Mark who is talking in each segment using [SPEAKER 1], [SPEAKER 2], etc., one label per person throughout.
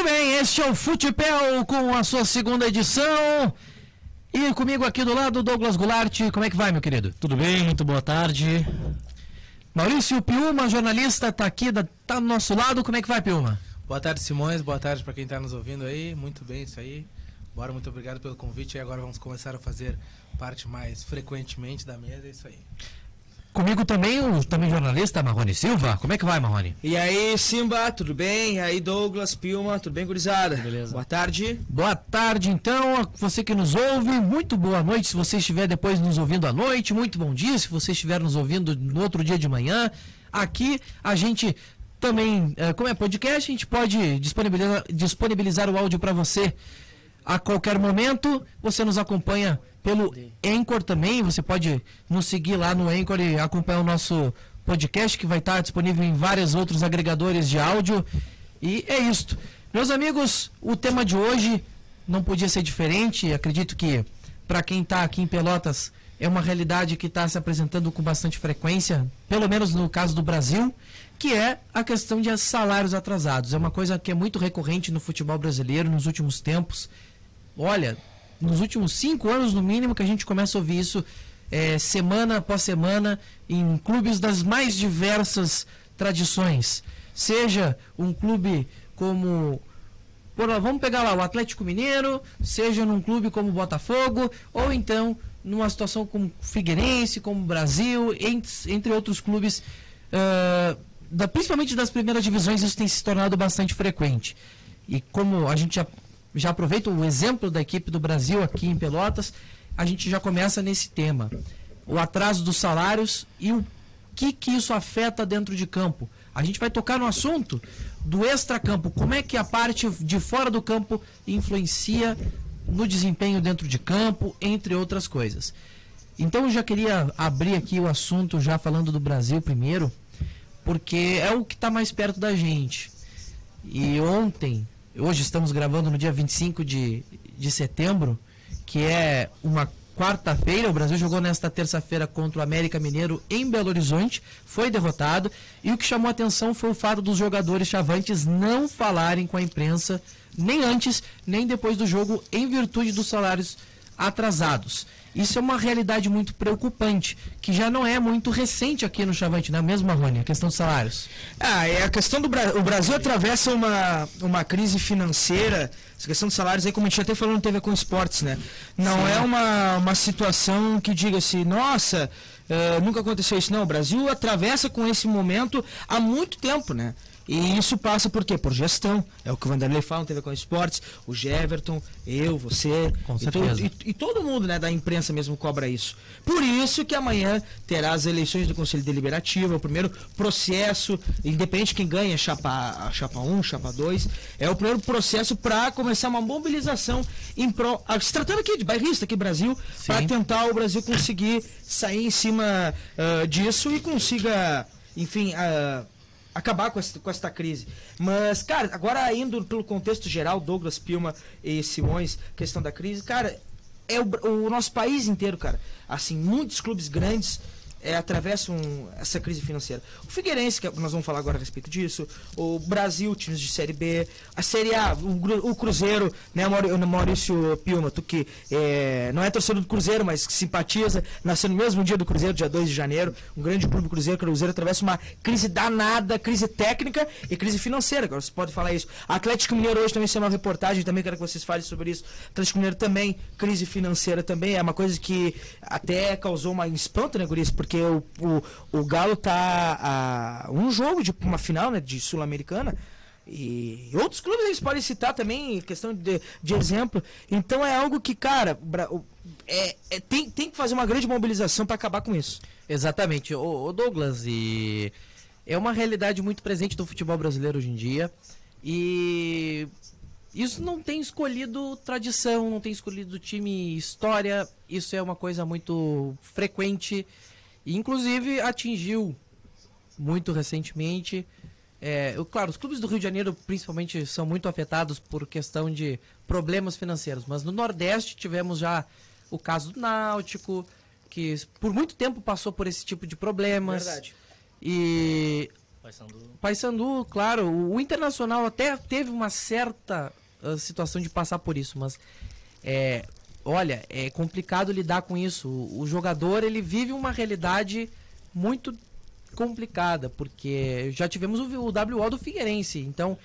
[SPEAKER 1] Muito bem, este é o Futebol com a sua segunda edição. E comigo aqui do lado, Douglas Goulart. Como é que vai, meu querido?
[SPEAKER 2] Tudo bem, muito boa tarde.
[SPEAKER 1] Maurício Piuma, jornalista, está aqui, da, tá do nosso lado. Como é que vai, Piuma?
[SPEAKER 3] Boa tarde, Simões. Boa tarde para quem está nos ouvindo aí. Muito bem, isso aí. Bora, muito obrigado pelo convite. E agora vamos começar a fazer parte mais frequentemente da mesa. É isso aí.
[SPEAKER 1] Comigo também o também jornalista Marrone Silva. Como é que vai, Marrone?
[SPEAKER 4] E aí, Simba, tudo bem? E aí, Douglas, Pilma, tudo bem, gurizada?
[SPEAKER 2] Beleza.
[SPEAKER 4] Boa tarde.
[SPEAKER 1] Boa tarde, então, você que nos ouve, muito boa noite se você estiver depois nos ouvindo à noite, muito bom dia se você estiver nos ouvindo no outro dia de manhã. Aqui a gente também, eh, como é podcast, a gente pode disponibilizar, disponibilizar o áudio para você a qualquer momento. Você nos acompanha pelo Anchor também. Você pode nos seguir lá no Anchor e acompanhar o nosso podcast que vai estar disponível em vários outros agregadores de áudio. E é isto. Meus amigos, o tema de hoje não podia ser diferente. Acredito que para quem está aqui em Pelotas é uma realidade que está se apresentando com bastante frequência, pelo menos no caso do Brasil, que é a questão de salários atrasados. É uma coisa que é muito recorrente no futebol brasileiro nos últimos tempos. Olha, nos últimos cinco anos, no mínimo, que a gente começa a ouvir isso é, semana após semana em clubes das mais diversas tradições. Seja um clube como. Vamos pegar lá o Atlético Mineiro, seja num clube como o Botafogo, ou então numa situação como Figueirense, como Brasil, entre, entre outros clubes, uh, da, principalmente das primeiras divisões, isso tem se tornado bastante frequente. E como a gente já já aproveito o exemplo da equipe do Brasil aqui em Pelotas, a gente já começa nesse tema. O atraso dos salários e o que, que isso afeta dentro de campo. A gente vai tocar no assunto do extracampo, como é que a parte de fora do campo influencia no desempenho dentro de campo, entre outras coisas. Então eu já queria abrir aqui o assunto já falando do Brasil primeiro, porque é o que está mais perto da gente. E ontem hoje estamos gravando no dia 25 de, de setembro, que é uma quarta-feira. O Brasil jogou nesta terça-feira contra o América Mineiro em Belo Horizonte, foi derrotado. E o que chamou a atenção foi o fato dos jogadores chavantes não falarem com a imprensa, nem antes, nem depois do jogo, em virtude dos salários atrasados. Isso é uma realidade muito preocupante, que já não é muito recente aqui no Chavante, não é mesmo, Marrone? A questão dos salários.
[SPEAKER 4] Ah, é a questão do Brasil. O Brasil atravessa uma, uma crise financeira. Essa questão dos salários aí, como a gente até falou no TV com Esportes, né? Não Sim. é uma, uma situação que diga-se, nossa, uh, nunca aconteceu isso. Não, o Brasil atravessa com esse momento há muito tempo, né? E isso passa por quê? Por gestão. É o que o Vanderlei fala no TV com Esportes, o Jeverton, eu, você.
[SPEAKER 1] Com certeza.
[SPEAKER 4] E, e, e, todo mundo né, da imprensa mesmo cobra isso. Por isso que amanhã terá as eleições do Conselho Deliberativo, é o primeiro processo, independente de quem ganha, chapa, chapa 1, chapa 2, é o primeiro processo para começar uma mobilização em prol. Ah, se tratando aqui de bairrista, aqui no Brasil, para tentar o Brasil conseguir sair em cima uh, disso e consiga, enfim. Uh, acabar com essa, com esta crise. Mas, cara, agora indo pelo contexto geral, Douglas, Pilma e Simões, questão da crise, cara, é o, o nosso país inteiro, cara. Assim, muitos clubes grandes é, atravessam essa crise financeira. O Figueirense, que é, nós vamos falar agora a respeito disso, o Brasil, times de Série B, a Série A, o, o Cruzeiro, né, Maurício Pilma, tu que é, não é torcedor do Cruzeiro, mas que simpatiza, nasceu no mesmo dia do Cruzeiro, dia 2 de janeiro, um grande clube Cruzeiro, Cruzeiro atravessa uma crise danada, crise técnica e crise financeira, agora você pode falar isso. Atlético Mineiro hoje também saiu uma reportagem, também quero que vocês falem sobre isso. Atlético Mineiro também, crise financeira também, é uma coisa que até causou uma espanto, né, Guris, porque porque o, o, o Galo tá a um jogo de uma final né, de Sul-Americana. E outros clubes eles podem citar também, questão de, de exemplo. Então é algo que, cara, é, é tem, tem que fazer uma grande mobilização para acabar com isso.
[SPEAKER 1] Exatamente. O, o, Douglas, e é uma realidade muito presente do futebol brasileiro hoje em dia. E isso não tem escolhido tradição, não tem escolhido time história. Isso é uma coisa muito frequente inclusive atingiu muito recentemente. É, eu, claro, os clubes do Rio de Janeiro principalmente são muito afetados por questão de problemas financeiros, mas no Nordeste tivemos já o caso do Náutico, que por muito tempo passou por esse tipo de problemas.
[SPEAKER 4] Verdade.
[SPEAKER 1] E
[SPEAKER 2] Paysandu.
[SPEAKER 1] Paysandu, claro, o, o Internacional até teve uma certa uh, situação de passar por isso, mas é, olha, é complicado lidar com isso. O, o jogador, ele vive uma realidade muito complicada, porque já tivemos o, o WO do Figueirense, então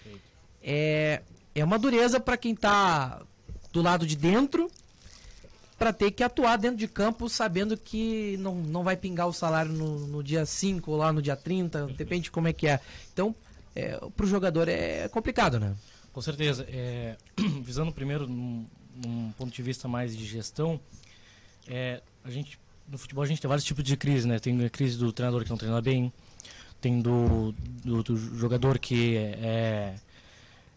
[SPEAKER 1] é, é uma dureza para quem tá do lado de dentro para ter que atuar dentro de campo sabendo que não, não vai pingar o salário no, no dia 5 ou lá no dia 30, depende de como é que é. Então, é, para o jogador é complicado, né?
[SPEAKER 2] Com certeza. É, visando primeiro num, num, ponto de vista mais de gestão, é, a gente no futebol a gente tem vários tipos de crise, né? Tem a crise do treinador que não treina bem, tem do, do, do jogador que é, é,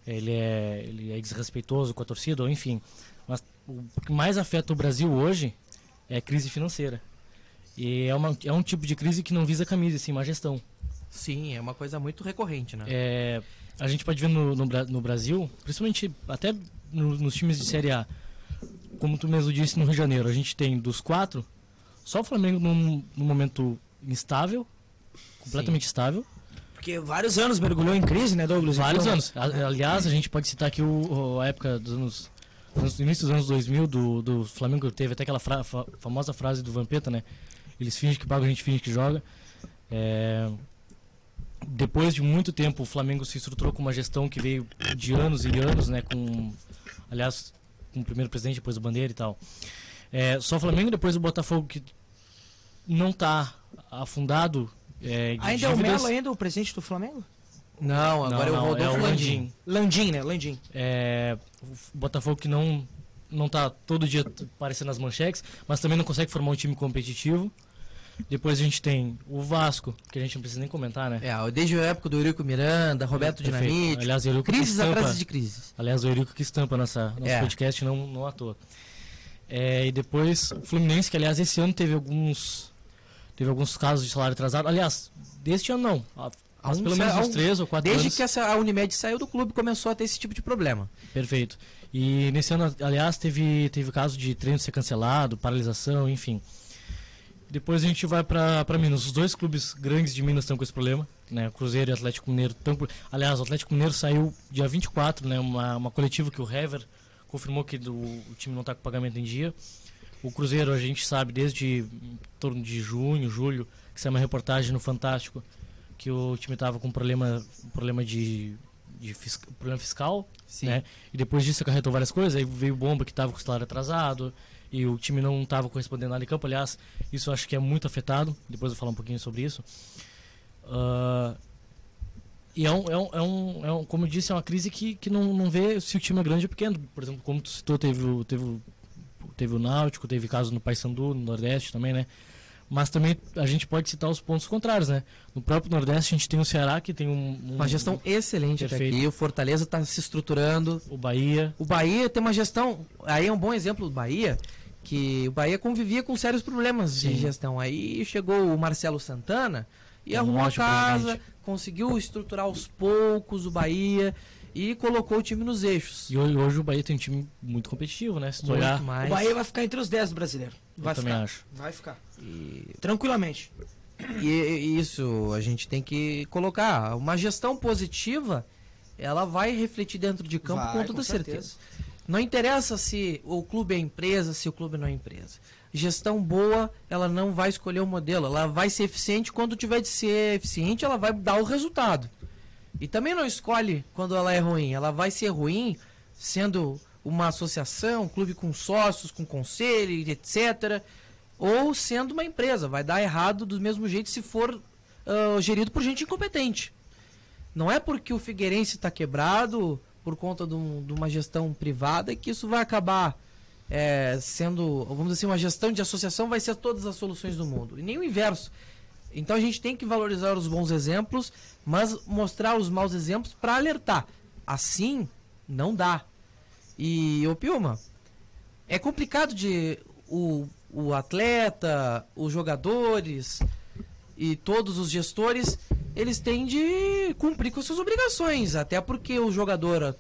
[SPEAKER 2] ele é ele é desrespeitoso com a torcida, ou enfim. Mas o que mais afeta o Brasil hoje é a crise financeira. E é, uma, é um tipo de crise que não visa camisa, sim, má gestão.
[SPEAKER 1] Sim, é uma coisa muito recorrente, né?
[SPEAKER 2] É, a gente pode ver no, no, no Brasil, principalmente até no, nos times de Série A, como tu mesmo disse no Rio de Janeiro, a gente tem dos quatro, só o Flamengo num, num momento instável, completamente Sim. estável.
[SPEAKER 4] Porque vários anos mergulhou em crise, né, Douglas?
[SPEAKER 2] Vários então, anos. Aliás, a gente pode citar aqui o, a época dos anos no início dos anos 2000 do, do Flamengo teve até aquela fra, fa, famosa frase do Vampeta, né? Eles fingem que pagam, a gente finge que joga. É, depois de muito tempo, o Flamengo se estruturou com uma gestão que veio de anos e anos, né? Com, aliás, com o primeiro presidente, depois o Bandeira e tal. É, só o Flamengo depois o Botafogo que não está afundado. É,
[SPEAKER 4] ainda
[SPEAKER 2] é
[SPEAKER 4] o Melo ainda o presidente do Flamengo?
[SPEAKER 1] Não, agora não, é o Rodolfo é o Landim.
[SPEAKER 4] Landim, né? Landim.
[SPEAKER 2] É, o Botafogo que não não tá todo dia aparecendo nas manchetes, mas também não consegue formar um time competitivo. Depois a gente tem o Vasco, que a gente não precisa nem comentar, né?
[SPEAKER 1] É, desde a época do Eurico Miranda, Roberto Perfeito. Dinamite.
[SPEAKER 2] Aliás, o Eurico
[SPEAKER 1] crises estampa, atrás de crises.
[SPEAKER 2] Aliás, o Eurico que estampa nossa, nosso é. podcast, não, não à toa. É, e depois o Fluminense, que aliás esse ano teve alguns teve alguns casos de salário atrasado. Aliás, deste ano não. Pelo menos uns três ou quatro
[SPEAKER 1] desde
[SPEAKER 2] anos.
[SPEAKER 1] Que a Unimed saiu do clube, começou a ter esse tipo de problema.
[SPEAKER 2] Perfeito. E nesse ano, aliás, teve, teve caso de treino ser cancelado, paralisação, enfim. Depois a gente vai para Minas. Os dois clubes grandes de Minas estão com esse problema. Né? Cruzeiro e Atlético Mineiro estão por... Aliás, o Atlético Mineiro saiu dia 24, né? uma, uma coletiva que o Hever confirmou que do, o time não está com pagamento em dia. O Cruzeiro, a gente sabe, desde em torno de junho, julho, que saiu uma reportagem no Fantástico, que o time estava com problema, problema de, de fiscal, problema fiscal, Sim. né? E depois disso acarretou várias coisas, aí veio bomba que estava com o salário atrasado e o time não estava correspondendo ali em campo. Aliás, isso eu acho que é muito afetado. Depois eu vou falar um pouquinho sobre isso. Uh, e é um, é, um, é, um, é um, como eu disse, é uma crise que, que não, não vê se o time é grande ou pequeno. Por exemplo, como tu citou, teve, teve, teve o Náutico, teve caso no Paysandu, no Nordeste também, né? Mas também a gente pode citar os pontos contrários, né? No próprio Nordeste a gente tem o Ceará que tem um,
[SPEAKER 1] um uma gestão excelente perfeito. até aqui. O Fortaleza está se estruturando.
[SPEAKER 2] O Bahia.
[SPEAKER 1] O Bahia tem uma gestão. Aí é um bom exemplo do Bahia, que o Bahia convivia com sérios problemas Sim. de gestão. Aí chegou o Marcelo Santana e é arrumou um a casa, conseguiu estruturar aos poucos o Bahia e colocou o time nos eixos.
[SPEAKER 2] E hoje o Bahia tem um time muito competitivo, né?
[SPEAKER 4] Se muito olhar... mais. O Bahia vai ficar entre os 10 do brasileiro. Vai
[SPEAKER 2] Eu ficar. também acho.
[SPEAKER 4] Vai ficar. E... Tranquilamente.
[SPEAKER 1] E isso a gente tem que colocar. Uma gestão positiva, ela vai refletir dentro de campo vai, com toda com certeza. certeza. Não interessa se o clube é empresa, se o clube não é empresa. Gestão boa, ela não vai escolher o modelo, ela vai ser eficiente quando tiver de ser eficiente, ela vai dar o resultado. E também não escolhe quando ela é ruim. Ela vai ser ruim sendo uma associação, um clube com sócios, com conselho, etc. Ou sendo uma empresa. Vai dar errado do mesmo jeito se for uh, gerido por gente incompetente. Não é porque o Figueirense está quebrado por conta de, um, de, uma gestão privada que isso vai acabar é, sendo, vamos dizer assim, uma gestão de associação vai ser todas as soluções do mundo. E nem o inverso. Então a gente tem que valorizar os bons exemplos, mas mostrar os maus exemplos para alertar. Assim, não dá. E, ô Piuma, é complicado de o, o atleta, os jogadores e todos os gestores, eles têm de cumprir com suas obrigações, até porque o jogador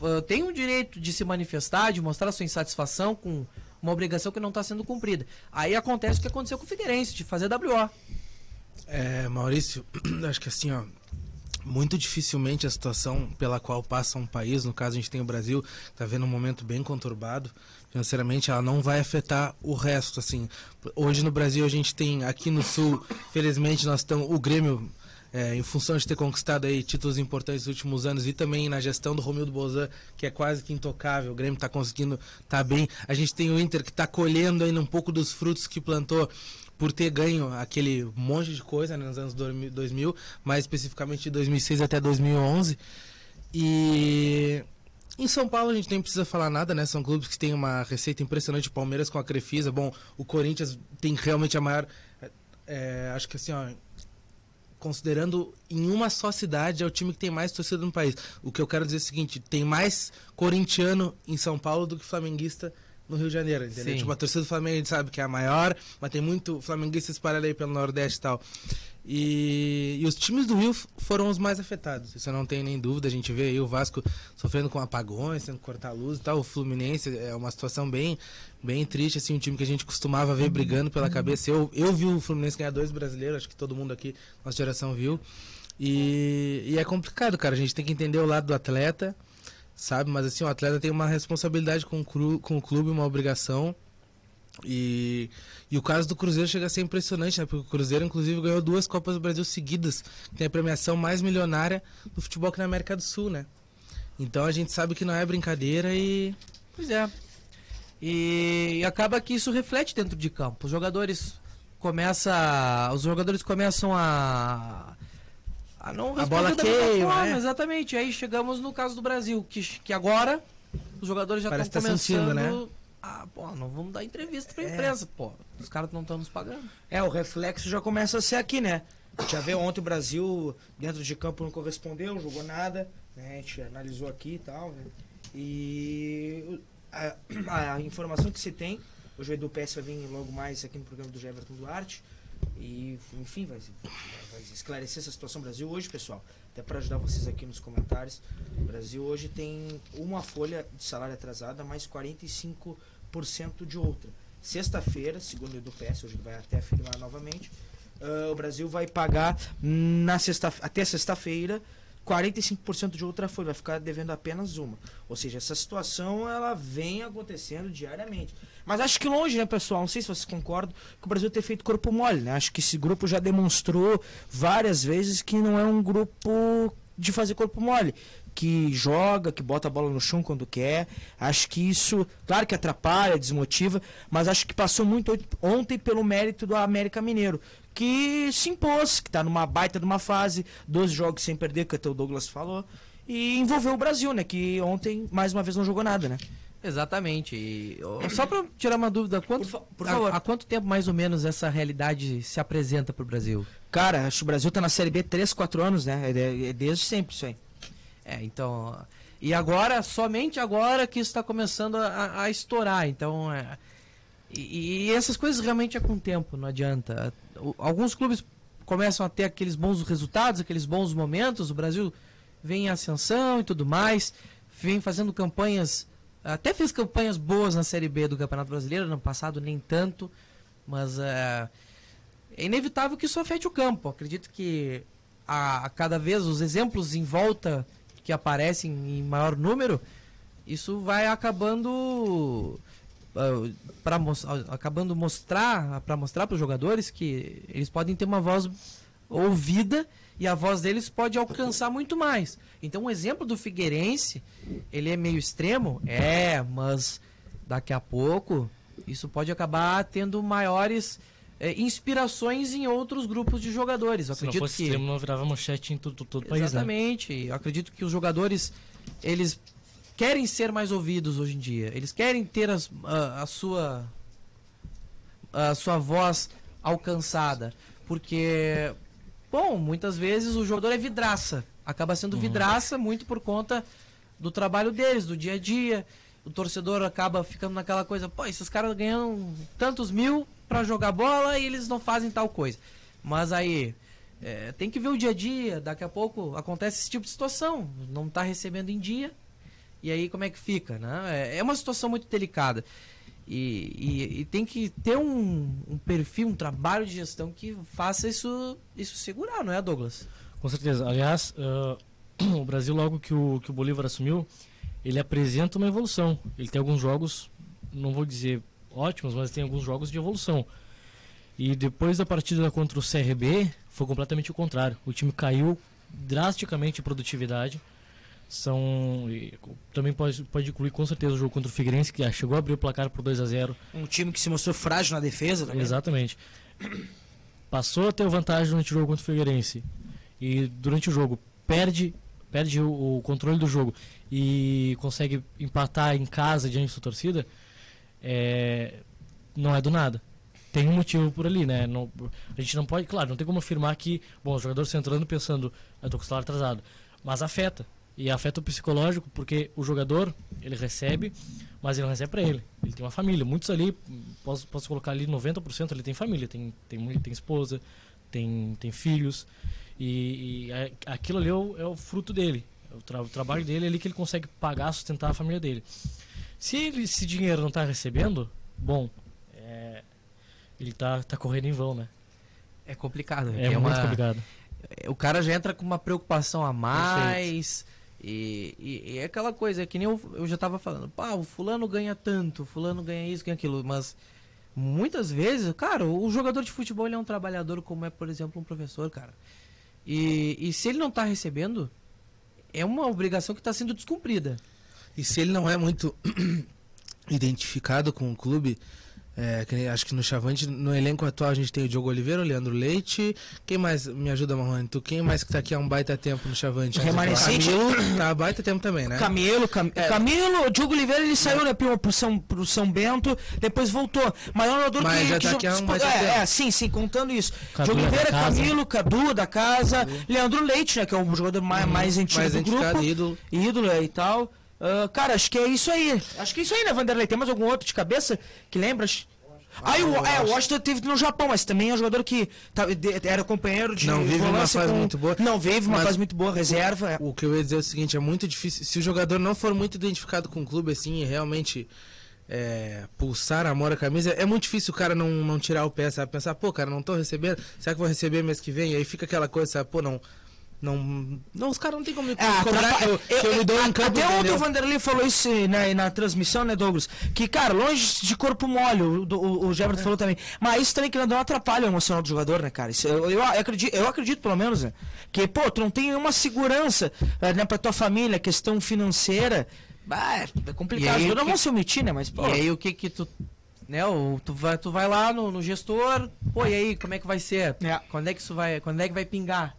[SPEAKER 1] uh, tem o direito de se manifestar, de mostrar sua insatisfação com uma obrigação que não está sendo cumprida. Aí acontece o que aconteceu com o Figueirense, de fazer WO.
[SPEAKER 3] É, Maurício, acho que assim, ó, muito dificilmente a situação pela qual passa um país, no caso a gente tem o Brasil, está vendo um momento bem conturbado financeiramente, ela não vai afetar o resto, assim. Hoje no Brasil a gente tem aqui no Sul, felizmente nós estamos o Grêmio é, em função de ter conquistado aí títulos importantes nos últimos anos e também na gestão do Romildo Bozan, que é quase que intocável, o Grêmio está conseguindo tá bem. A gente tem o Inter que está colhendo ainda um pouco dos frutos que plantou por ter ganho aquele monte de coisa né, nos anos 2000, mais especificamente de 2006 até 2011. E em São Paulo a gente nem precisa falar nada, né? São clubes que têm uma receita impressionante. Palmeiras com a Crefisa, bom, o Corinthians tem realmente a maior. É, acho que assim, ó, considerando em uma só cidade é o time que tem mais torcida no país. O que eu quero dizer é o seguinte: tem mais corintiano em São Paulo do que flamenguista no Rio de Janeiro, entendeu? Sim. Tipo, a torcida do Flamengo a gente sabe que é a maior, mas tem muito flamenguista espalhado aí pelo Nordeste e tal. E, e, os times do Rio foram os mais afetados, isso eu não tenho nem dúvida. A gente vê aí o Vasco sofrendo com apagões, tendo que cortar a luz e tal. O Fluminense é uma situação bem, bem triste, assim, um time que a gente costumava ver brigando pela cabeça. Eu, eu vi o Fluminense ganhar dois brasileiros, acho que todo mundo aqui, nossa geração viu. E, e é complicado, cara. A gente tem que entender o lado do atleta sabe? Mas assim, o atleta tem uma responsabilidade com o, cru, com o clube, uma obrigação. E, e o caso do Cruzeiro chega a ser impressionante, né? Porque o Cruzeiro, inclusive, ganhou duas Copas do Brasil seguidas. Tem a premiação mais milionária do futebol aqui na América do Sul, né? Então a gente sabe que não é brincadeira e.
[SPEAKER 1] Pois é. E, e acaba que isso reflete dentro de campo. Os jogadores começa, os jogadores começam a
[SPEAKER 4] a não a bola queima,
[SPEAKER 1] é. Exatamente. Aí chegamos no caso do Brasil, que, que agora os jogadores já estão tá começando... né? Ah, pô, não vamos dar entrevista pra é. imprensa, pô. Os caras não estão nos pagando.
[SPEAKER 4] É, o reflexo já começa a ser aqui, né? A gente já vê ontem o Brasil dentro de campo não correspondeu, jogou nada, né? A gente analisou aqui e tal, né? E a, a, informação que se tem, hoje o Edu PS vai vir logo mais aqui no programa do Everton Duarte, e, enfim, vai, vai, esclarecer essa situação. Brasil hoje, pessoal, até para ajudar vocês aqui nos comentários, o Brasil hoje tem uma folha de salário atrasada, mais 45% de outra. Sexta-feira, segundo o EduPS, hoje vai até afirmar novamente, uh, o Brasil vai pagar na sexta, até sexta-feira 45% de outra folha, vai ficar devendo apenas uma. Ou seja, essa situação ela vem acontecendo diariamente. Mas acho que longe, né, pessoal? Não sei se vocês concordam que o Brasil ter feito corpo mole, né? Acho que esse grupo já demonstrou várias vezes que não é um grupo de fazer corpo mole que joga, que bota a bola no chão quando quer. Acho que isso, claro que atrapalha, desmotiva, mas acho que passou muito ontem pelo mérito do América Mineiro, que se impôs, que está numa baita de uma fase, 12 jogos sem perder, que até o Douglas falou, e envolveu o Brasil, né, que ontem mais uma vez não jogou nada, né?
[SPEAKER 1] Exatamente. E, só para tirar uma dúvida, quanto, por, por favor. Há, há, quanto tempo mais ou menos essa realidade se apresenta para o Brasil?
[SPEAKER 4] Cara, acho que o Brasil está na Série B 3, 4 anos, né? É, é desde sempre isso aí.
[SPEAKER 1] É, então. E agora, somente agora que está começando a, a, estourar. Então. É, e, e, essas coisas realmente é com o tempo, não adianta. Alguns clubes começam a ter aqueles bons resultados, aqueles bons momentos. O Brasil vem em ascensão e tudo mais. Vem fazendo campanhas. Até fez campanhas boas na Série B do Campeonato Brasileiro, no passado nem tanto. Mas é, é inevitável que isso afete o campo. Acredito que a, a cada vez os exemplos em volta que aparecem em maior número, isso vai acabando uh, para acabando mostrar para mostrar para os jogadores que eles podem ter uma voz ouvida e a voz deles pode alcançar muito mais. Então, o um exemplo do Figueirense, ele é meio extremo, é, mas daqui a pouco isso pode acabar tendo maiores é, inspirações em outros grupos de jogadores. Eu
[SPEAKER 2] Se acredito não fosse
[SPEAKER 1] que
[SPEAKER 2] extremo, não virava manchete em todo, todo o
[SPEAKER 1] país. Né? Exatamente. Né? Eu acredito que os jogadores eles querem ser mais ouvidos hoje em dia. Eles querem ter as, a, a sua a sua voz alcançada, porque bom, muitas vezes o jogador é vidraça, acaba sendo uhum. vidraça muito por conta do trabalho deles, do dia a dia. O torcedor acaba ficando naquela coisa, pô, esses caras ganham tantos mil, para jogar bola e eles não fazem tal coisa. Mas aí é, tem que ver o dia a dia. Daqui a pouco acontece esse tipo de situação. Não está recebendo em dia. E aí como é que fica? Né? É, é uma situação muito delicada. E, e, e tem que ter um, um, perfil, um trabalho de gestão que faça isso, isso segurar, não é, Douglas?
[SPEAKER 2] Com certeza. Aliás, uh, o Brasil, logo que o, que o Bolívar assumiu, ele apresenta uma evolução. Ele tem alguns jogos, não vou dizer ótimos, mas tem alguns jogos de evolução. E depois da partida contra o CRB, foi completamente o contrário. O time caiu drasticamente em produtividade são também pode, pode incluir com certeza o jogo contra o Figueirense que chegou a abrir o placar por 2 a 0
[SPEAKER 4] um time que se mostrou frágil na defesa também.
[SPEAKER 2] exatamente passou a ter vantagem durante o jogo contra o Figueirense e durante o jogo perde perde o, o controle do jogo e consegue empatar em casa diante da sua torcida é, não é do nada. Tem um motivo por ali, né? Não, a gente não pode, claro, não tem como afirmar que, bom, o jogador entrando pensando, eu tô com o salário atrasado, mas afeta. E afeta o psicológico porque o jogador ele recebe mas ele não recebe para ele. Ele tem uma família. Muitos ali posso, posso colocar ali 90% ele tem família. Tem tem tem esposa tem tem filhos. E, e aquilo ali é o, é o, fruto dele. O, tra o, trabalho dele é ali que ele consegue pagar sustentar a família dele se ele, esse dinheiro não está recebendo bom é, ele tá tá correndo em vão né
[SPEAKER 1] é complicado
[SPEAKER 2] é, é muito uma... complicado
[SPEAKER 1] o cara já entra com uma preocupação a mais e, e, e, é aquela coisa, é que nem eu, eu já tava falando, pá, o fulano ganha tanto, fulano ganha isso, ganha aquilo, mas muitas vezes, cara, o jogador de futebol é um trabalhador como é, por exemplo, um professor, cara. E, e se ele não tá recebendo, é uma obrigação que está sendo descumprida.
[SPEAKER 3] E se ele não é muito identificado com o clube, é, que, acho que no Chavante, no elenco atual, a gente tem o Diogo Oliveira, o Leandro Leite. Quem mais me ajuda, Marrone? Tu, quem mais que tá aqui há um baita tempo no Chavante?
[SPEAKER 4] Remanescente.
[SPEAKER 3] Camilo, tá há baita tempo também, né?
[SPEAKER 4] Camilo, Cam... é. Camilo, o Diogo Oliveira, ele saiu né, pro, pro, São, pro São Bento, depois voltou. Mas é um jogador
[SPEAKER 3] Mas
[SPEAKER 4] que.
[SPEAKER 3] já
[SPEAKER 4] que
[SPEAKER 3] tá aqui há um baita
[SPEAKER 4] é,
[SPEAKER 3] tempo.
[SPEAKER 4] é, sim, sim, contando isso. Cadu Diogo Oliveira, Camilo, Cadu da casa, Cadu. Leandro Leite, né, que é o jogador mais, uhum. mais antigo mais do grupo.
[SPEAKER 3] ídolo.
[SPEAKER 4] Ídolo e tal. Uh, cara, acho que é isso aí. Acho que é isso aí, né, Vanderlei? Tem mais algum outro de cabeça que lembras? Aí o, é, o Washington teve no Japão, mas também é um jogador que tá, de, era companheiro de
[SPEAKER 3] Não vive uma fase com, muito boa.
[SPEAKER 4] Não vive uma fase muito boa, reserva.
[SPEAKER 3] É. O, que eu ia dizer é o seguinte, é muito difícil. Se o jogador não for muito identificado com o clube, assim, e realmente é, pulsar, amor a camisa, é muito difícil o cara não, não tirar o pé, sabe? Pensar, pô, cara, não tô recebendo, será que vou receber mês que vem? E aí fica aquela coisa, sabe? Pô, não não, não, os caras não tem como me
[SPEAKER 4] é, cobrar eu, eu, eu, dou um campo, Até ontem o Vanderlei falou isso na, na transmissão, né, Douglas? Que, cara, longe de corpo mole, o, o, o é. falou também. Mas isso também que não atrapalha o emocional do jogador, né, cara? Isso, eu, eu, acredito, eu acredito, pelo menos, né? Que, pô, tu não tem nenhuma segurança eh, né, pra tua família, questão financeira. Bah, é complicado. Eu não vou se omitir, né? Mas, pô.
[SPEAKER 1] E aí o que que tu né, o, tu, vai, tu vai lá no, no gestor, pô, e aí, como é que vai ser? É. Quando é que isso vai, quando é que vai pingar?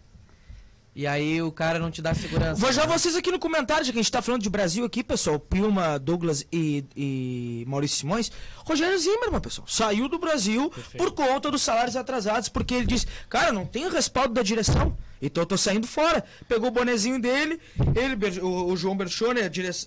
[SPEAKER 1] E aí o cara não te dá segurança.
[SPEAKER 4] Vou já né? vocês aqui no comentário, já que a gente tá falando de Brasil aqui, pessoal. Pilma, Douglas e, e Maurício Simões. Rogério Zimmermann, pessoal, saiu do Brasil Perfeito. por conta dos salários atrasados, porque ele disse, cara, não tem respaldo da direção. Então eu tô saindo fora. Pegou o bonezinho dele, ele, o, o João Berchone,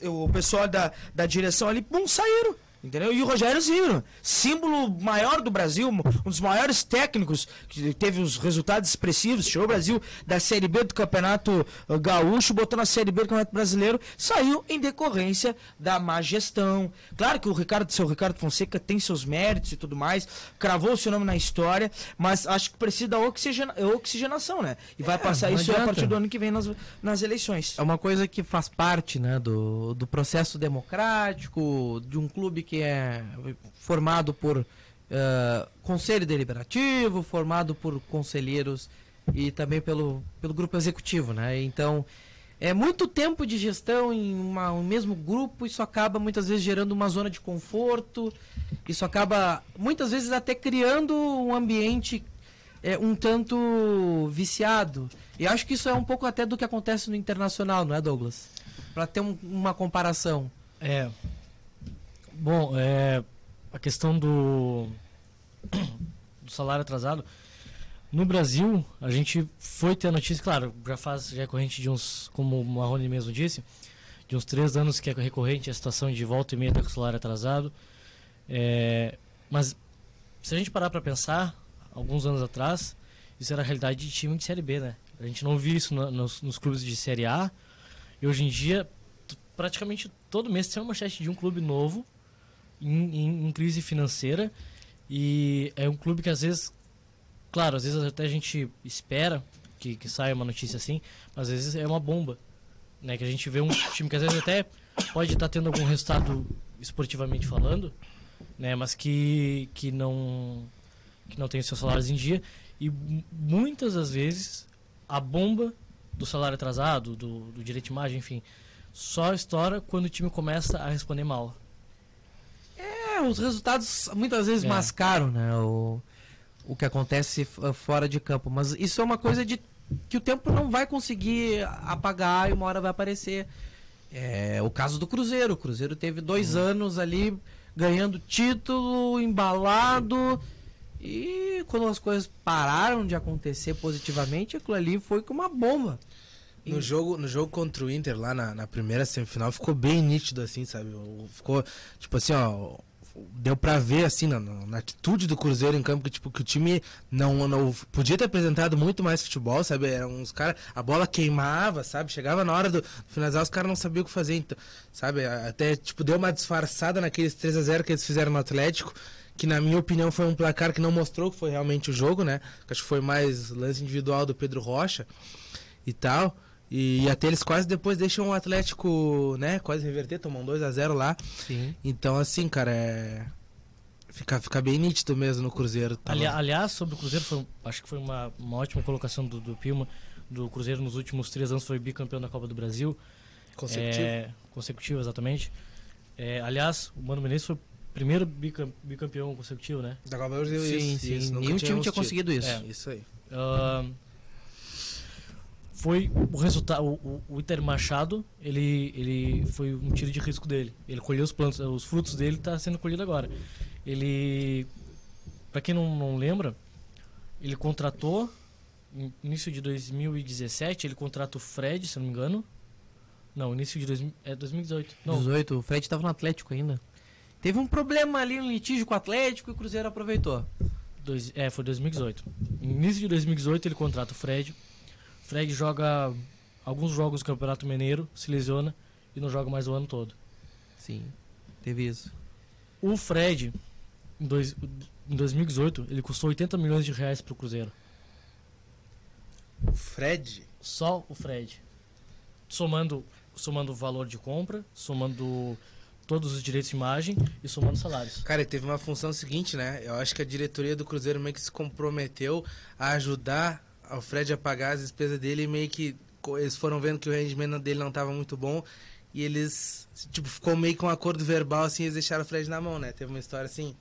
[SPEAKER 4] o pessoal da, da direção ali, bum, saíram. Entendeu? E o Rogério Zimmermann, símbolo maior do Brasil, um dos maiores técnicos que teve os resultados expressivos, tirou o Brasil da Série B do Campeonato uh, Gaúcho, botou na Série B do Campeonato Brasileiro, saiu em decorrência da má gestão. Claro que o Ricardo, seu Ricardo Fonseca tem seus méritos e tudo mais, cravou seu nome na história, mas acho que precisa da oxigena, oxigenação, né? E vai é, passar isso adianta. a partir do ano que vem nas, nas eleições.
[SPEAKER 1] É uma coisa que faz parte, né, do, do processo democrático, de um clube que é formado por uh, conselho deliberativo, formado por conselheiros e também pelo, pelo grupo executivo, né? Então, é muito tempo de gestão em uma, um mesmo grupo, isso acaba muitas vezes gerando uma zona de conforto, isso acaba muitas vezes até criando um ambiente é, um tanto viciado. E acho que isso é um pouco até do que acontece no internacional, não é, Douglas? Para ter um, uma comparação.
[SPEAKER 2] É, Bom, é, a questão do, do salário atrasado. No Brasil, a gente foi ter a notícia, claro, já faz, já é de uns, como o Marrone mesmo disse, de uns três anos que é recorrente a situação de volta e meia com o salário atrasado. É, mas se a gente parar para pensar, alguns anos atrás, isso era a realidade de time de Série B, né? A gente não via isso no, nos, nos, clubes de Série A. E hoje em dia, praticamente todo mês tem uma manchete de um clube novo em, em, em crise financeira e é um clube que às vezes, claro, às vezes até a gente espera que, que saia uma notícia assim, mas às vezes é uma bomba, né? Que a gente vê um time que às vezes até pode estar tendo algum resultado esportivamente falando, né? Mas que, que não que não tem seus salários em dia e mu- muitas das vezes a bomba do salário atrasado, do, do direito de imagem, enfim, só estoura quando o time começa a responder mal.
[SPEAKER 1] É, os resultados muitas vezes
[SPEAKER 2] É.
[SPEAKER 1] mascaram, né? O, o que acontece f- fora de campo. Mas isso é uma coisa de que o tempo não vai conseguir apagar e uma hora vai aparecer. É o caso do Cruzeiro. O Cruzeiro teve dois anos ali ganhando título, embalado. E quando as coisas pararam de acontecer positivamente, aquilo ali foi como uma bomba.
[SPEAKER 3] No jogo, no jogo contra o Inter, lá na, na primeira semifinal, ficou bem nítido, assim, sabe? Ficou, tipo assim, ó. Deu pra ver, assim, na, na atitude do Cruzeiro em campo, que, tipo, que o time não, não podia ter apresentado muito mais futebol, sabe? Eram uns caras. A bola queimava, sabe? Chegava na hora do finalizar, os caras não sabiam o que fazer, então, sabe? Até, tipo, deu uma disfarçada naqueles 3 a 0 que eles fizeram no Atlético, que na minha opinião foi um placar que não mostrou que foi realmente o jogo, né? Acho que foi mais lance individual do Pedro Rocha e tal. E até eles quase depois deixam o Atlético, né, quase reverter, tomam 2 a 0 lá.
[SPEAKER 1] Sim.
[SPEAKER 3] Então assim, cara, é fica, fica bem nítido mesmo no Cruzeiro. Tá
[SPEAKER 2] Ali- aliás, sobre o Cruzeiro, foi, acho que foi uma, uma ótima colocação do, do Pilma. Do Cruzeiro nos últimos três anos foi bicampeão da Copa do Brasil.
[SPEAKER 3] consecutivo.
[SPEAKER 2] É, consecutivo, exatamente. É, aliás, o Mano Menezes foi o primeiro bicam- bicampeão consecutivo, né?
[SPEAKER 3] Da Copa do Brasil,
[SPEAKER 1] Sim,
[SPEAKER 3] isso,
[SPEAKER 1] sim.
[SPEAKER 3] isso, nunca
[SPEAKER 1] Nenhum time tinha
[SPEAKER 3] tido.
[SPEAKER 1] conseguido isso.
[SPEAKER 3] É, isso aí.
[SPEAKER 2] Ahn, foi o resultado. O, o- Inter Machado, ele, ele foi um tiro de risco dele. Ele colheu os plantos, os frutos dele tá sendo colhido agora. Ele, para quem não, não lembra, ele contratou início de 2017, ele contrata o Fred, se não me engano. Não, início de 2000, é 2018. Não,
[SPEAKER 1] 18, o Fred estava no Atlético ainda. Teve um problema ali, um litígio com o Atlético e o Cruzeiro aproveitou.
[SPEAKER 2] Dois, é, foi 2018. No início de 2018 ele contrata o Fred. Fred joga alguns jogos do Campeonato Mineiro, se lesiona e não joga mais o ano todo.
[SPEAKER 1] Sim, teve isso.
[SPEAKER 2] O Fred, em, dois, em 2018, ele custou 80 milhões de reais pro Cruzeiro.
[SPEAKER 3] O Fred,
[SPEAKER 2] Só o Fred. Somando, somando o valor de compra, somando todos os direitos de imagem e somando salários.
[SPEAKER 3] cara, ele teve uma função seguinte, né? Eu acho que a diretoria do Cruzeiro meio que se comprometeu a ajudar o Fred pagar as despesas dele e meio que eles foram vendo que o rendimento dele não estava muito bom e eles, tipo, ficou meio que um acordo verbal assim, eles deixaram o Fred na mão, né? Teve uma história assim,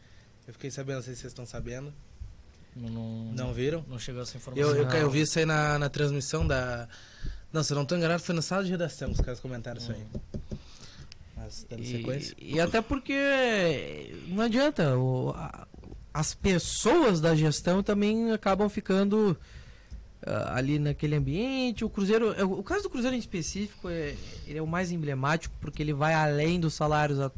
[SPEAKER 3] eu fiquei sabendo, não sei se vocês estão sabendo.
[SPEAKER 2] Não, não,
[SPEAKER 3] Não viram?
[SPEAKER 2] não chegou essa informação.
[SPEAKER 3] Eu, eu, eu vi isso aí na, na transmissão da. Não, se eu não tô enganado, foi na sala de redação que os caras comentaram isso aí. Mas dando sequência.
[SPEAKER 1] E, e até porque não adianta, o- a- as pessoas da gestão também acabam ficando ali naquele ambiente. O Cruzeiro, é, o caso do Cruzeiro em específico é, ele é o mais emblemático porque ele vai além dos salários, a-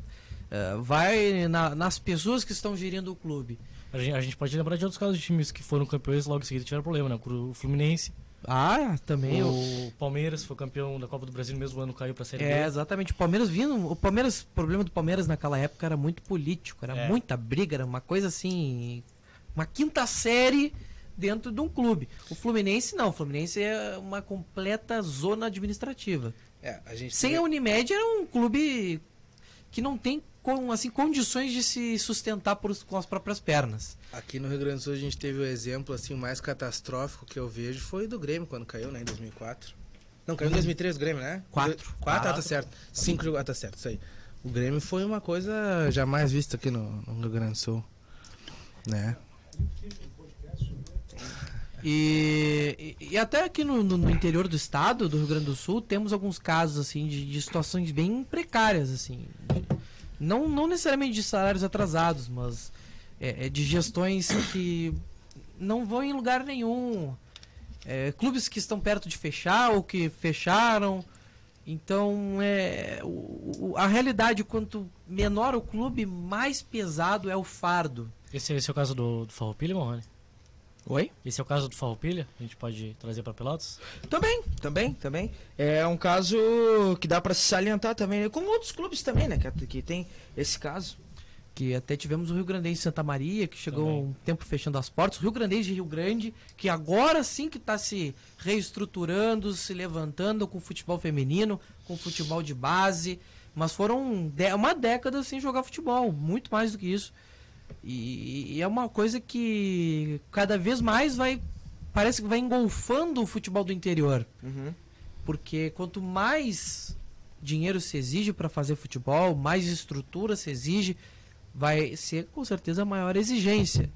[SPEAKER 1] ah, vai na- nas pessoas que estão gerindo o clube.
[SPEAKER 2] A gente, a gente pode lembrar de outros casos de times que foram campeões logo em seguida tiveram problema, né? O Fluminense,
[SPEAKER 1] Ah, também. o-
[SPEAKER 2] o Palmeiras foi campeão da Copa do Brasil no mesmo ano, caiu pra Série
[SPEAKER 1] É,
[SPEAKER 2] B.
[SPEAKER 1] exatamente. O Palmeiras vindo. O Palmeiras, o problema do Palmeiras naquela época era muito político, era
[SPEAKER 2] É.
[SPEAKER 1] muita briga, era uma coisa assim. Uma quinta série dentro de um clube. O Fluminense não, o Fluminense é uma completa zona administrativa.
[SPEAKER 3] É, a gente
[SPEAKER 1] Sem
[SPEAKER 3] teve-
[SPEAKER 1] a Unimed era um clube que não tem com, assim, condições de se sustentar por, com as próprias pernas.
[SPEAKER 3] Aqui no Rio Grande do Sul a gente teve o exemplo assim mais catastrófico que eu vejo foi do Grêmio quando caiu, né, em 2004. Não, caiu em 2003 o Grêmio, né?
[SPEAKER 1] Quatro.
[SPEAKER 3] Quatro, ah, tá certo. Cinco, ah, tá certo, isso aí. O Grêmio foi uma coisa jamais vista aqui no, no Rio Grande do Sul, né?
[SPEAKER 1] E, e, até aqui no, no- interior do estado, do Rio Grande do Sul, temos alguns casos assim de, de situações bem precárias, assim. Não, não necessariamente de salários atrasados, mas é, é de gestões que não vão em lugar nenhum. É, clubes que estão perto de fechar ou que fecharam. Então, é, o- o- a realidade, quanto menor o clube, mais pesado é o fardo.
[SPEAKER 2] Esse, esse é o caso do, do Farroupilha, Marrone?
[SPEAKER 1] Oi?
[SPEAKER 2] Esse é o caso do Farroupilha? A gente pode trazer pra Pelotas?
[SPEAKER 4] Também, também, também. É um caso que dá pra se salientar também, né? como outros clubes também, né? Que, que tem esse caso.
[SPEAKER 1] que até tivemos o Rio Grandense de Santa Maria, que chegou
[SPEAKER 2] Também.
[SPEAKER 1] um tempo fechando as portas, o Rio Grandense de Rio Grande, que agora sim que está se reestruturando, se levantando com o futebol feminino, com o futebol de base, mas foram uma década sem jogar futebol, muito mais do que isso. E, e é uma coisa que cada vez mais vai, parece que vai engolfando o futebol do interior.
[SPEAKER 4] Uhum.
[SPEAKER 1] Porque quanto mais dinheiro se exige para fazer futebol, mais estrutura se exige, vai ser com certeza a maior exigência.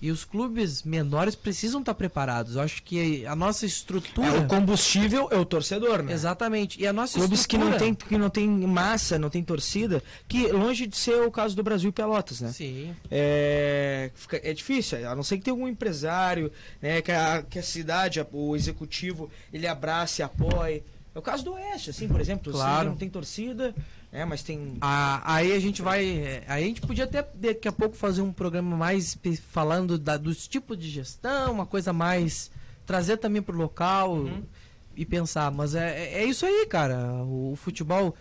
[SPEAKER 1] E os clubes menores precisam estar preparados. Eu acho que a nossa estrutura.
[SPEAKER 4] É, o combustível é o torcedor, né?
[SPEAKER 1] Exatamente. E a nossa
[SPEAKER 4] Clubes que
[SPEAKER 1] estrutura.
[SPEAKER 4] não, tem, que não tem massa, não tem torcida, que longe de ser o caso do Brasil e Pelotas, né?
[SPEAKER 1] Sim.
[SPEAKER 4] É, é difícil, a não ser que tenha algum empresário, né, que a, que a cidade, o executivo, ele abrace, apoie. É o caso do Oeste, assim, por exemplo,
[SPEAKER 1] Claro.
[SPEAKER 4] não tem torcida, né, mas tem...
[SPEAKER 1] Ah, aí a gente vai. é, Aí a gente podia até daqui a pouco fazer um programa mais falando da- dos tipos de gestão, uma coisa mais. trazer também pro local
[SPEAKER 4] Uhum.
[SPEAKER 1] e pensar. Mas é, é isso aí, cara. O, o futebol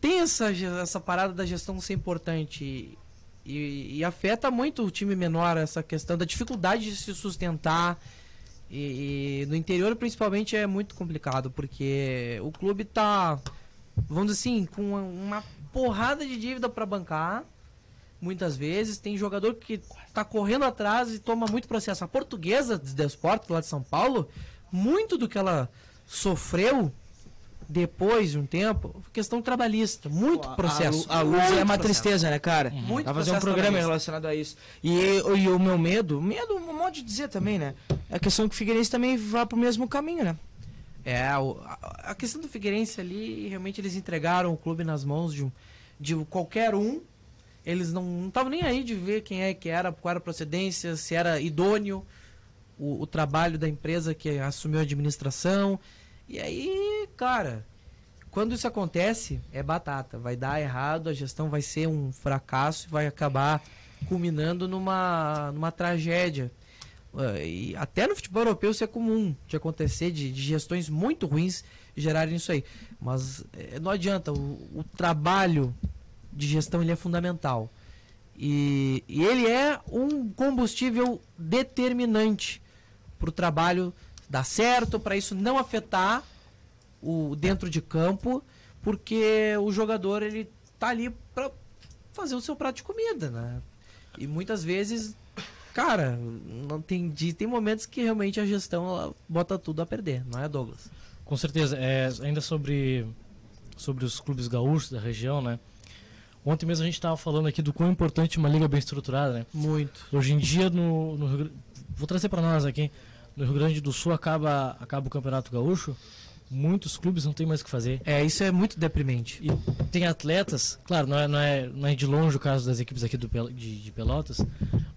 [SPEAKER 1] tem essa, essa parada da gestão ser importante. E, e afeta muito o time menor, essa questão da dificuldade de se sustentar. E, e no interior, principalmente, é muito complicado, porque o clube tá, vamos dizer assim, com uma, uma porrada de dívida para bancar. Muitas vezes tem jogador que tá correndo atrás e toma muito processo. A portuguesa de Desporto, lá de São Paulo, muito do que ela sofreu depois de um tempo, questão trabalhista, muito processo.
[SPEAKER 4] A, a luz
[SPEAKER 1] muito
[SPEAKER 4] é uma
[SPEAKER 1] processo.
[SPEAKER 4] tristeza, né, cara?
[SPEAKER 1] Muito
[SPEAKER 4] Vai fazer um programa relacionado a isso. E, e o meu medo, medo, um modo de dizer também, né? É a questão que o Figueirense também vá pro mesmo caminho, né?
[SPEAKER 1] É, o- a, a questão do Figueirense ali, realmente eles entregaram o clube nas mãos de, um- de qualquer um. Eles não estavam nem aí de ver quem é que era, qual era a procedência, se era idôneo o, o trabalho da empresa que assumiu a administração. E aí, cara, quando isso acontece, é batata. Vai dar errado, a gestão vai ser um fracasso e vai acabar culminando numa, numa tragédia. Ah, E até no futebol europeu isso é comum de acontecer, de, de gestões muito ruins gerarem isso aí. Mas eh, não adianta, o, o trabalho de gestão ele é fundamental. E, e ele é um combustível determinante para o trabalho dar certo, para isso não afetar o dentro de campo, porque o jogador ele tá ali para fazer o seu prato de comida, né? E muitas vezes, cara, não tem tem momentos que realmente a gestão ela bota tudo a perder, não é, Douglas?
[SPEAKER 2] Com certeza. É, ainda sobre, sobre os clubes gaúchos da região, né? Ontem mesmo a gente estava falando aqui do quão importante uma liga bem estruturada, né?
[SPEAKER 1] Muito.
[SPEAKER 2] Hoje em dia, no, no Rio vou trazer para nós aqui, no Rio Grande do Sul acaba, acaba o Campeonato Gaúcho, muitos clubes não tem mais o que fazer.
[SPEAKER 1] É, isso é muito deprimente.
[SPEAKER 2] E tem atletas, claro, não é, não é, não é de longe o caso das equipes aqui do, de, de Pelotas,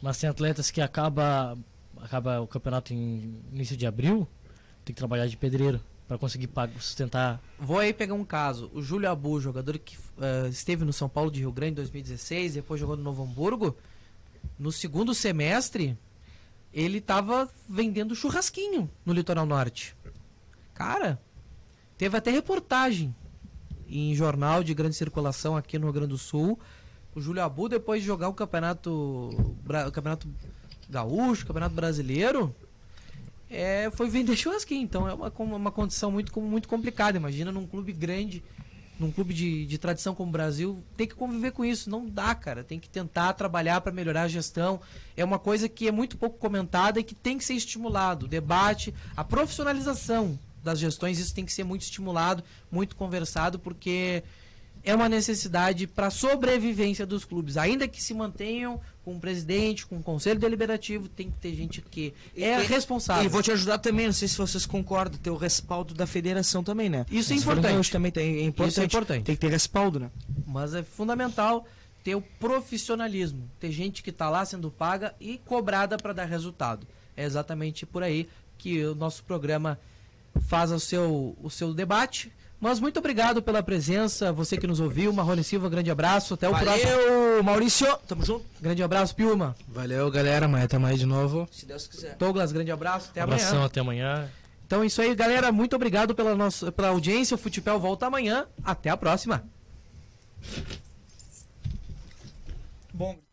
[SPEAKER 2] mas tem atletas que acaba, acaba o campeonato em início de abril, tem que trabalhar de pedreiro para conseguir pag- sustentar.
[SPEAKER 1] Vou aí pegar um caso. O Júlio Abu, jogador que eh, esteve no São Paulo de Rio Grande em 2016, depois jogou no Novo Hamburgo. No segundo semestre, ele estava vendendo churrasquinho no Litoral Norte. Cara, teve até reportagem em jornal de grande circulação aqui no Rio Grande do Sul. O Júlio Abu, depois de jogar o campeonato, o campeonato gaúcho, o campeonato brasileiro, é, foi vender churrasquinho. Então é uma, uma condição muito, muito complicada. Imagina num clube grande, num clube de, de tradição como o Brasil, tem que conviver com isso. Não dá, cara. Tem que tentar trabalhar para melhorar a gestão. É uma coisa que é muito pouco comentada e que tem que ser estimulado. O debate, a profissionalização das gestões, isso tem que ser muito estimulado, muito conversado, porque é uma necessidade para a sobrevivência dos clubes. Ainda que se mantenham com o presidente, com o conselho deliberativo, tem que ter gente que é
[SPEAKER 4] E-
[SPEAKER 1] responsável.
[SPEAKER 4] E vou te ajudar também, não sei se vocês concordam, ter o respaldo da federação também, né?
[SPEAKER 1] Isso é
[SPEAKER 4] Os
[SPEAKER 1] importante.
[SPEAKER 4] gaúchos também tem, é importante.
[SPEAKER 1] Isso é importante.
[SPEAKER 4] Tem que ter respaldo, né?
[SPEAKER 1] Mas é fundamental ter o profissionalismo. Ter gente que está lá sendo paga e cobrada para dar resultado. É exatamente por aí que o nosso programa faz o seu, o seu debate. Mas muito obrigado pela presença, você que nos ouviu. Marrone Silva, grande abraço. Até o próximo.
[SPEAKER 4] Valeu, Maurício! Tamo junto.
[SPEAKER 1] Grande abraço, Pilma.
[SPEAKER 3] Valeu, galera. Amanhã tamo aí de novo.
[SPEAKER 4] Se Deus quiser.
[SPEAKER 1] Douglas, grande abraço. Até
[SPEAKER 2] Abração,
[SPEAKER 1] amanhã.
[SPEAKER 2] até amanhã.
[SPEAKER 1] Então é isso aí, galera. Muito obrigado pela, nossa, pela audiência. O Futebol volta amanhã. Até a próxima.
[SPEAKER 4] bom.